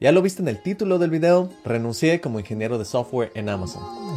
Ya lo viste en el título del video, renuncié como ingeniero de software en Amazon.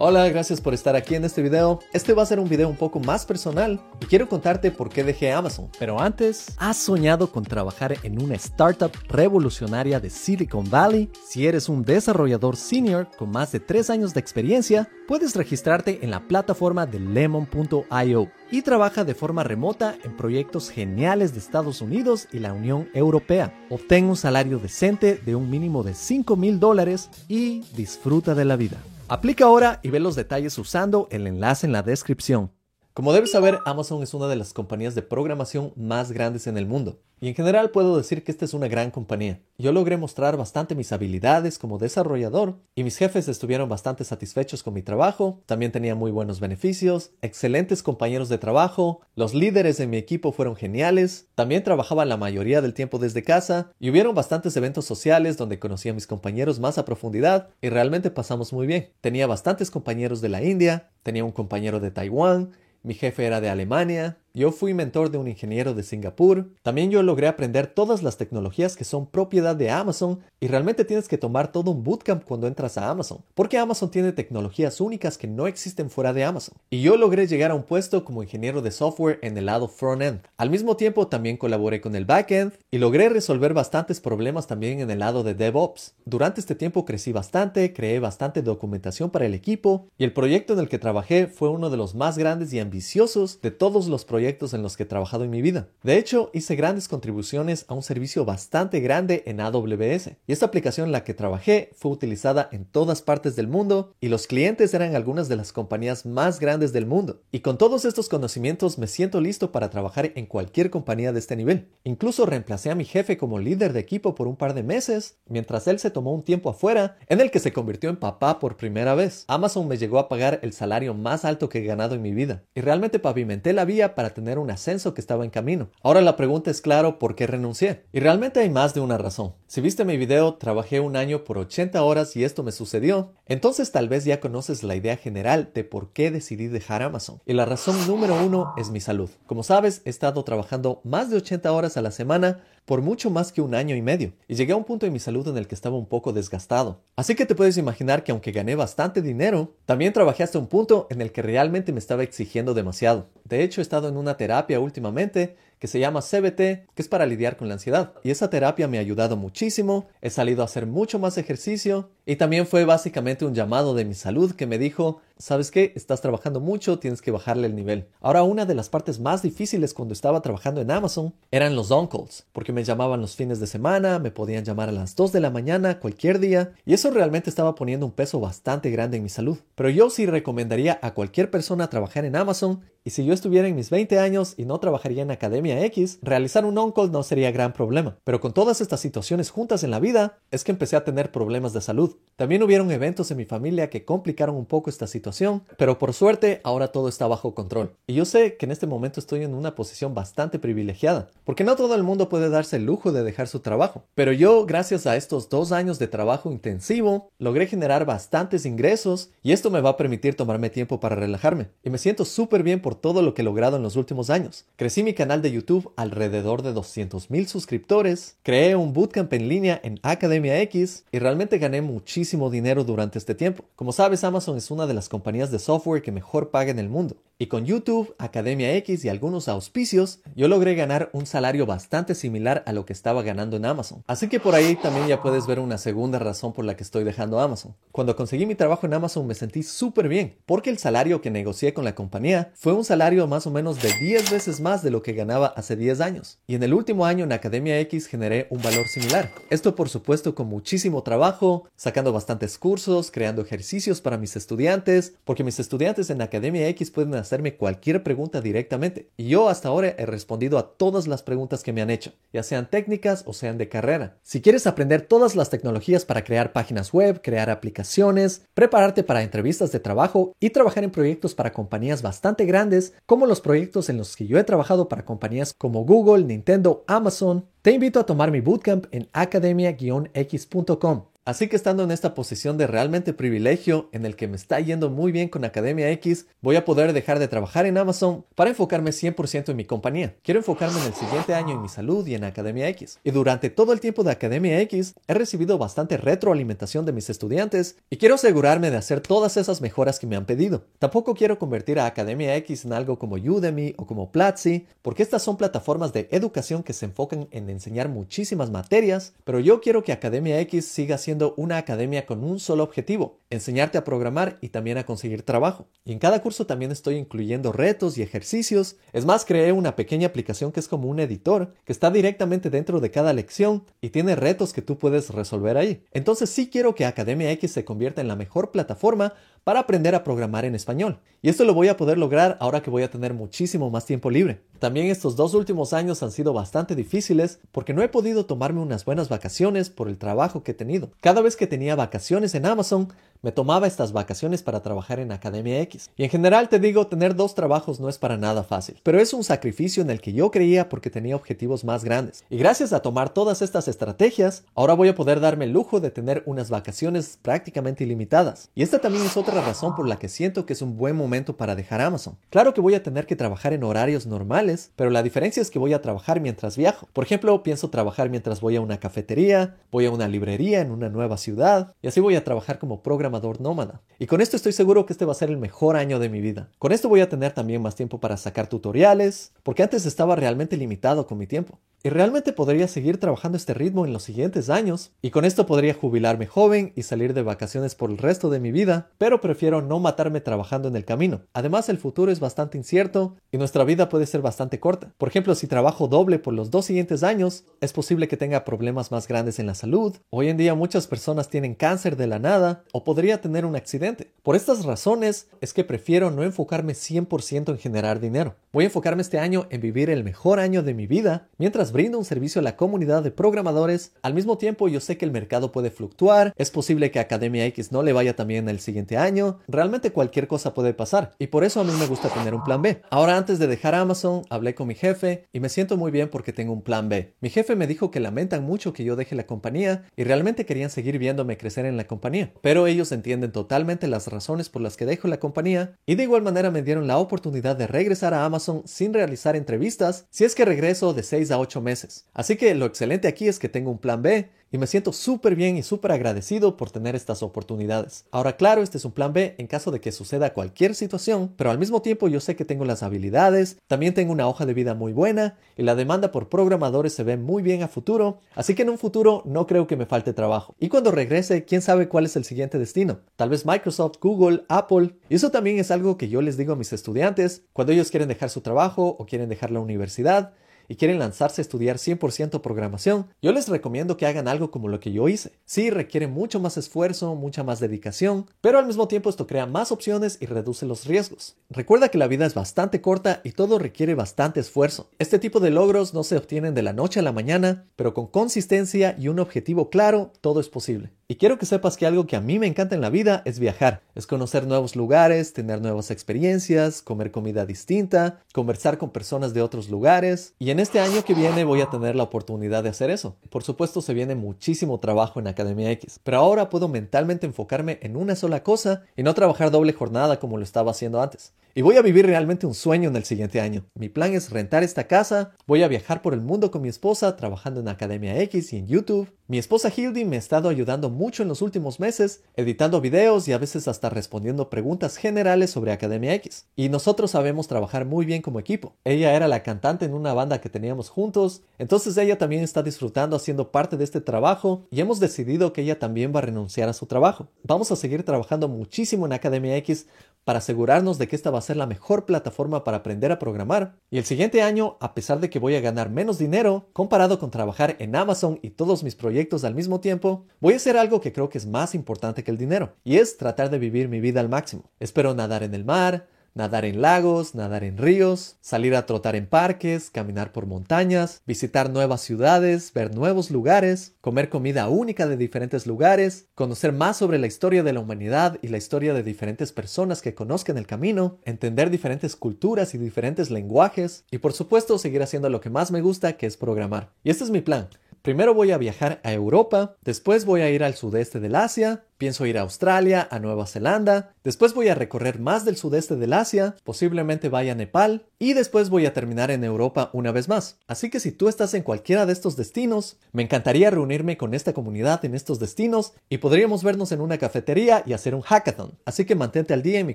Hola, gracias por estar aquí en este video. Este va a ser un video un poco más personal y quiero contarte por qué dejé Amazon. Pero antes, ¿has soñado con trabajar en una startup revolucionaria de Silicon Valley? Si eres un desarrollador senior con más de 3 años de experiencia, puedes registrarte en la plataforma de lemon.io y trabaja de forma remota en proyectos geniales de Estados Unidos y la Unión Europea. Obtén un salario decente de un mínimo de 5 mil dólares y disfruta de la vida. Aplica ahora y ve los detalles usando el enlace en la descripción. Como debes saber, Amazon es una de las compañías de programación más grandes en el mundo. Y en general puedo decir que esta es una gran compañía. Yo logré mostrar bastante mis habilidades como desarrollador y mis jefes estuvieron bastante satisfechos con mi trabajo. También tenía muy buenos beneficios, excelentes compañeros de trabajo, los líderes de mi equipo fueron geniales, también trabajaba la mayoría del tiempo desde casa y hubieron bastantes eventos sociales donde conocí a mis compañeros más a profundidad y realmente pasamos muy bien. Tenía bastantes compañeros de la India, tenía un compañero de Taiwán, mi jefe era de Alemania, yo fui mentor de un ingeniero de Singapur. También yo logré aprender todas las tecnologías que son propiedad de Amazon y realmente tienes que tomar todo un bootcamp cuando entras a Amazon, porque Amazon tiene tecnologías únicas que no existen fuera de Amazon. Y yo logré llegar a un puesto como ingeniero de software en el lado front-end. Al mismo tiempo también colaboré con el back-end y logré resolver bastantes problemas también en el lado de DevOps. Durante este tiempo crecí bastante, creé bastante documentación para el equipo y el proyecto en el que trabajé fue uno de los más grandes y ambiciosos de todos los proyectos en los que he trabajado en mi vida. De hecho, hice grandes contribuciones a un servicio bastante grande en AWS, y esta aplicación en la que trabajé fue utilizada en todas partes del mundo, y los clientes eran algunas de las compañías más grandes del mundo. Y con todos estos conocimientos me siento listo para trabajar en cualquier compañía de este nivel. Incluso reemplacé a mi jefe como líder de equipo por un par de meses, mientras él se tomó un tiempo afuera, en el que se convirtió en papá por primera vez. Amazon me llegó a pagar el salario más alto que he ganado en mi vida, y realmente pavimenté la vía para tener un ascenso que estaba en camino. Ahora la pregunta es claro, ¿por qué renuncié? Y realmente hay más de una razón. Si viste mi video, trabajé un año por 80 horas y esto me sucedió, entonces tal vez ya conoces la idea general de por qué decidí dejar Amazon. Y la razón número uno es mi salud. Como sabes, he estado trabajando más de 80 horas a la semana por mucho más que un año y medio, y llegué a un punto en mi salud en el que estaba un poco desgastado. Así que te puedes imaginar que aunque gané bastante dinero, también trabajé hasta un punto en el que realmente me estaba exigiendo demasiado. De hecho, he estado en una terapia últimamente que se llama CBT, que es para lidiar con la ansiedad. Y esa terapia me ha ayudado muchísimo, he salido a hacer mucho más ejercicio y también fue básicamente un llamado de mi salud que me dijo, ¿sabes qué? Estás trabajando mucho, tienes que bajarle el nivel. Ahora, una de las partes más difíciles cuando estaba trabajando en Amazon eran los on-calls, porque me llamaban los fines de semana, me podían llamar a las 2 de la mañana, cualquier día, y eso realmente estaba poniendo un peso bastante grande en mi salud. Pero yo sí recomendaría a cualquier persona trabajar en Amazon, y si yo estuviera en mis 20 años y no trabajaría en Academia X, realizar un on-call no sería gran problema. Pero con todas estas situaciones juntas en la vida, es que empecé a tener problemas de salud. También hubieron eventos en mi familia que complicaron un poco esta situación, pero por suerte ahora todo está bajo control. Y yo sé que en este momento estoy en una posición bastante privilegiada, porque no todo el mundo puede darse el lujo de dejar su trabajo. Pero yo, gracias a estos dos años de trabajo intensivo, logré generar bastantes ingresos y esto me va a permitir tomarme tiempo para relajarme. Y me siento súper bien por todo lo que he logrado en los últimos años. Crecí mi canal de YouTube alrededor de 200 mil suscriptores, creé un bootcamp en línea en Academia X y realmente gané muchísimo dinero durante este tiempo. Como sabes, Amazon es una de las compañías de software que mejor paga en el mundo. Y con YouTube, Academia X y algunos auspicios, yo logré ganar un salario bastante similar a lo que estaba ganando en Amazon. Así que por ahí también ya puedes ver una segunda razón por la que estoy dejando Amazon. Cuando conseguí mi trabajo en Amazon me sentí súper bien, porque el salario que negocié con la compañía fue un salario más o menos de 10 veces más de lo que ganaba hace 10 años. Y en el último año en Academia X generé un valor similar. Esto por supuesto con muchísimo trabajo, sacando bastantes cursos, creando ejercicios para mis estudiantes, porque mis estudiantes en Academia X pueden hacer hacerme cualquier pregunta directamente. Y yo hasta ahora he respondido a todas las preguntas que me han hecho, ya sean técnicas o sean de carrera. Si quieres aprender todas las tecnologías para crear páginas web, crear aplicaciones, prepararte para entrevistas de trabajo y trabajar en proyectos para compañías bastante grandes, como los proyectos en los que yo he trabajado para compañías como Google, Nintendo, Amazon, te invito a tomar mi bootcamp en academia-x.com. Así que estando en esta posición de realmente privilegio en el que me está yendo muy bien con Academia X, voy a poder dejar de trabajar en Amazon para enfocarme 100% en mi compañía. Quiero enfocarme en el siguiente año en mi salud y en Academia X. Y durante todo el tiempo de Academia X he recibido bastante retroalimentación de mis estudiantes y quiero asegurarme de hacer todas esas mejoras que me han pedido. Tampoco quiero convertir a Academia X en algo como Udemy o como Platzi, porque estas son plataformas de educación que se enfocan en enseñar muchísimas materias, pero yo quiero que Academia X siga siendo una academia con un solo objetivo, enseñarte a programar y también a conseguir trabajo. Y en cada curso también estoy incluyendo retos y ejercicios. Es más, creé una pequeña aplicación que es como un editor, que está directamente dentro de cada lección y tiene retos que tú puedes resolver ahí. Entonces sí quiero que Academia X se convierta en la mejor plataforma para aprender a programar en español. Y esto lo voy a poder lograr ahora que voy a tener muchísimo más tiempo libre. También estos dos últimos años han sido bastante difíciles porque no he podido tomarme unas buenas vacaciones por el trabajo que he tenido. Cada vez que tenía vacaciones en Amazon, me tomaba estas vacaciones para trabajar en Academia X. Y en general te digo, tener dos trabajos no es para nada fácil, pero es un sacrificio en el que yo creía porque tenía objetivos más grandes. Y gracias a tomar todas estas estrategias, ahora voy a poder darme el lujo de tener unas vacaciones prácticamente ilimitadas. Y esta también es otra razón por la que siento que es un buen momento para dejar Amazon. Claro que voy a tener que trabajar en horarios normales, pero la diferencia es que voy a trabajar mientras viajo. Por ejemplo, pienso trabajar mientras voy a una cafetería, voy a una librería en una nueva ciudad, y así voy a trabajar como programa nómada. Y con esto estoy seguro que este va a ser el mejor año de mi vida. Con esto voy a tener también más tiempo para sacar tutoriales, porque antes estaba realmente limitado con mi tiempo. Y realmente podría seguir trabajando este ritmo en los siguientes años, y con esto podría jubilarme joven y salir de vacaciones por el resto de mi vida, pero prefiero no matarme trabajando en el camino. Además, el futuro es bastante incierto y nuestra vida puede ser bastante corta. Por ejemplo, si trabajo doble por los dos siguientes años, es posible que tenga problemas más grandes en la salud. Hoy en día muchas personas tienen cáncer de la nada o podría tener un accidente. Por estas razones es que prefiero no enfocarme 100% en generar dinero. Voy a enfocarme este año en vivir el mejor año de mi vida mientras brinda un servicio a la comunidad de programadores, al mismo tiempo yo sé que el mercado puede fluctuar, es posible que Academia X no le vaya también el siguiente año, realmente cualquier cosa puede pasar y por eso a mí me gusta tener un plan B. Ahora antes de dejar Amazon, hablé con mi jefe y me siento muy bien porque tengo un plan B. Mi jefe me dijo que lamentan mucho que yo deje la compañía y realmente querían seguir viéndome crecer en la compañía, pero ellos entienden totalmente las razones por las que dejo la compañía y de igual manera me dieron la oportunidad de regresar a Amazon sin realizar entrevistas si es que regreso de 6 a 8 meses. Así que lo excelente aquí es que tengo un plan B y me siento súper bien y súper agradecido por tener estas oportunidades. Ahora, claro, este es un plan B en caso de que suceda cualquier situación, pero al mismo tiempo yo sé que tengo las habilidades, también tengo una hoja de vida muy buena y la demanda por programadores se ve muy bien a futuro, así que en un futuro no creo que me falte trabajo. Y cuando regrese, quién sabe cuál es el siguiente destino. Tal vez Microsoft, Google, Apple. Y eso también es algo que yo les digo a mis estudiantes cuando ellos quieren dejar su trabajo o quieren dejar la universidad y quieren lanzarse a estudiar 100% programación, yo les recomiendo que hagan algo como lo que yo hice. Sí, requiere mucho más esfuerzo, mucha más dedicación, pero al mismo tiempo esto crea más opciones y reduce los riesgos. Recuerda que la vida es bastante corta y todo requiere bastante esfuerzo. Este tipo de logros no se obtienen de la noche a la mañana, pero con consistencia y un objetivo claro, todo es posible. Y quiero que sepas que algo que a mí me encanta en la vida es viajar, es conocer nuevos lugares, tener nuevas experiencias, comer comida distinta, conversar con personas de otros lugares. Y en este año que viene voy a tener la oportunidad de hacer eso. Por supuesto se viene muchísimo trabajo en Academia X, pero ahora puedo mentalmente enfocarme en una sola cosa y no trabajar doble jornada como lo estaba haciendo antes. Y voy a vivir realmente un sueño en el siguiente año. Mi plan es rentar esta casa, voy a viajar por el mundo con mi esposa trabajando en Academia X y en YouTube. Mi esposa Hildy me ha estado ayudando mucho en los últimos meses, editando videos y a veces hasta respondiendo preguntas generales sobre Academia X. Y nosotros sabemos trabajar muy bien como equipo. Ella era la cantante en una banda que teníamos juntos, entonces ella también está disfrutando haciendo parte de este trabajo y hemos decidido que ella también va a renunciar a su trabajo. Vamos a seguir trabajando muchísimo en Academia X para asegurarnos de que esta va a ser la mejor plataforma para aprender a programar. Y el siguiente año, a pesar de que voy a ganar menos dinero, comparado con trabajar en Amazon y todos mis proyectos al mismo tiempo, voy a hacer algo que creo que es más importante que el dinero, y es tratar de vivir mi vida al máximo. Espero nadar en el mar, nadar en lagos, nadar en ríos, salir a trotar en parques, caminar por montañas, visitar nuevas ciudades, ver nuevos lugares, comer comida única de diferentes lugares, conocer más sobre la historia de la humanidad y la historia de diferentes personas que conozcan el camino, entender diferentes culturas y diferentes lenguajes y por supuesto seguir haciendo lo que más me gusta que es programar. Y este es mi plan Primero voy a viajar a Europa, después voy a ir al sudeste del Asia, Pienso ir a Australia, a Nueva Zelanda, después voy a recorrer más del sudeste del Asia, posiblemente vaya a Nepal y después voy a terminar en Europa una vez más. Así que si tú estás en cualquiera de estos destinos, me encantaría reunirme con esta comunidad en estos destinos y podríamos vernos en una cafetería y hacer un hackathon. Así que mantente al día en mi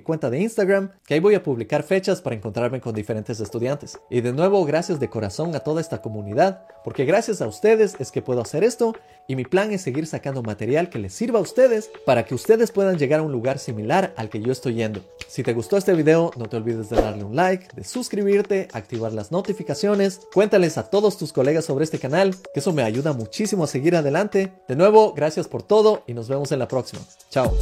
cuenta de Instagram, que ahí voy a publicar fechas para encontrarme con diferentes estudiantes. Y de nuevo, gracias de corazón a toda esta comunidad, porque gracias a ustedes es que puedo hacer esto y mi plan es seguir sacando material que les sirva a ustedes para que ustedes puedan llegar a un lugar similar al que yo estoy yendo. Si te gustó este video, no te olvides de darle un like, de suscribirte, activar las notificaciones, cuéntales a todos tus colegas sobre este canal, que eso me ayuda muchísimo a seguir adelante. De nuevo, gracias por todo y nos vemos en la próxima. Chao.